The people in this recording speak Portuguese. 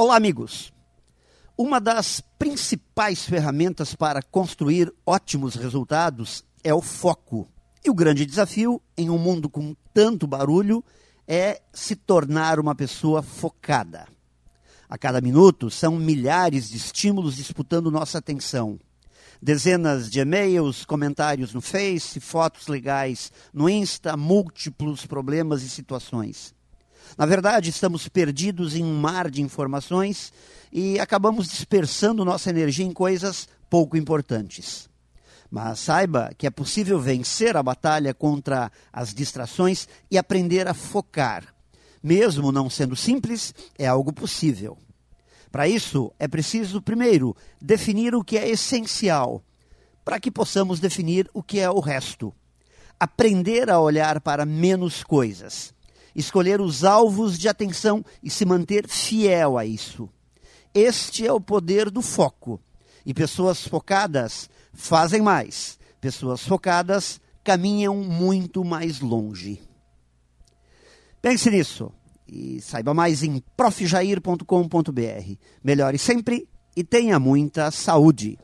Olá, amigos! Uma das principais ferramentas para construir ótimos resultados é o foco. E o grande desafio, em um mundo com tanto barulho, é se tornar uma pessoa focada. A cada minuto são milhares de estímulos disputando nossa atenção. Dezenas de e-mails, comentários no Face, fotos legais no Insta, múltiplos problemas e situações. Na verdade, estamos perdidos em um mar de informações e acabamos dispersando nossa energia em coisas pouco importantes. Mas saiba que é possível vencer a batalha contra as distrações e aprender a focar. Mesmo não sendo simples, é algo possível. Para isso, é preciso, primeiro, definir o que é essencial, para que possamos definir o que é o resto. Aprender a olhar para menos coisas escolher os alvos de atenção e se manter fiel a isso. Este é o poder do foco. E pessoas focadas fazem mais. Pessoas focadas caminham muito mais longe. Pense nisso e saiba mais em profjair.com.br. Melhore sempre e tenha muita saúde.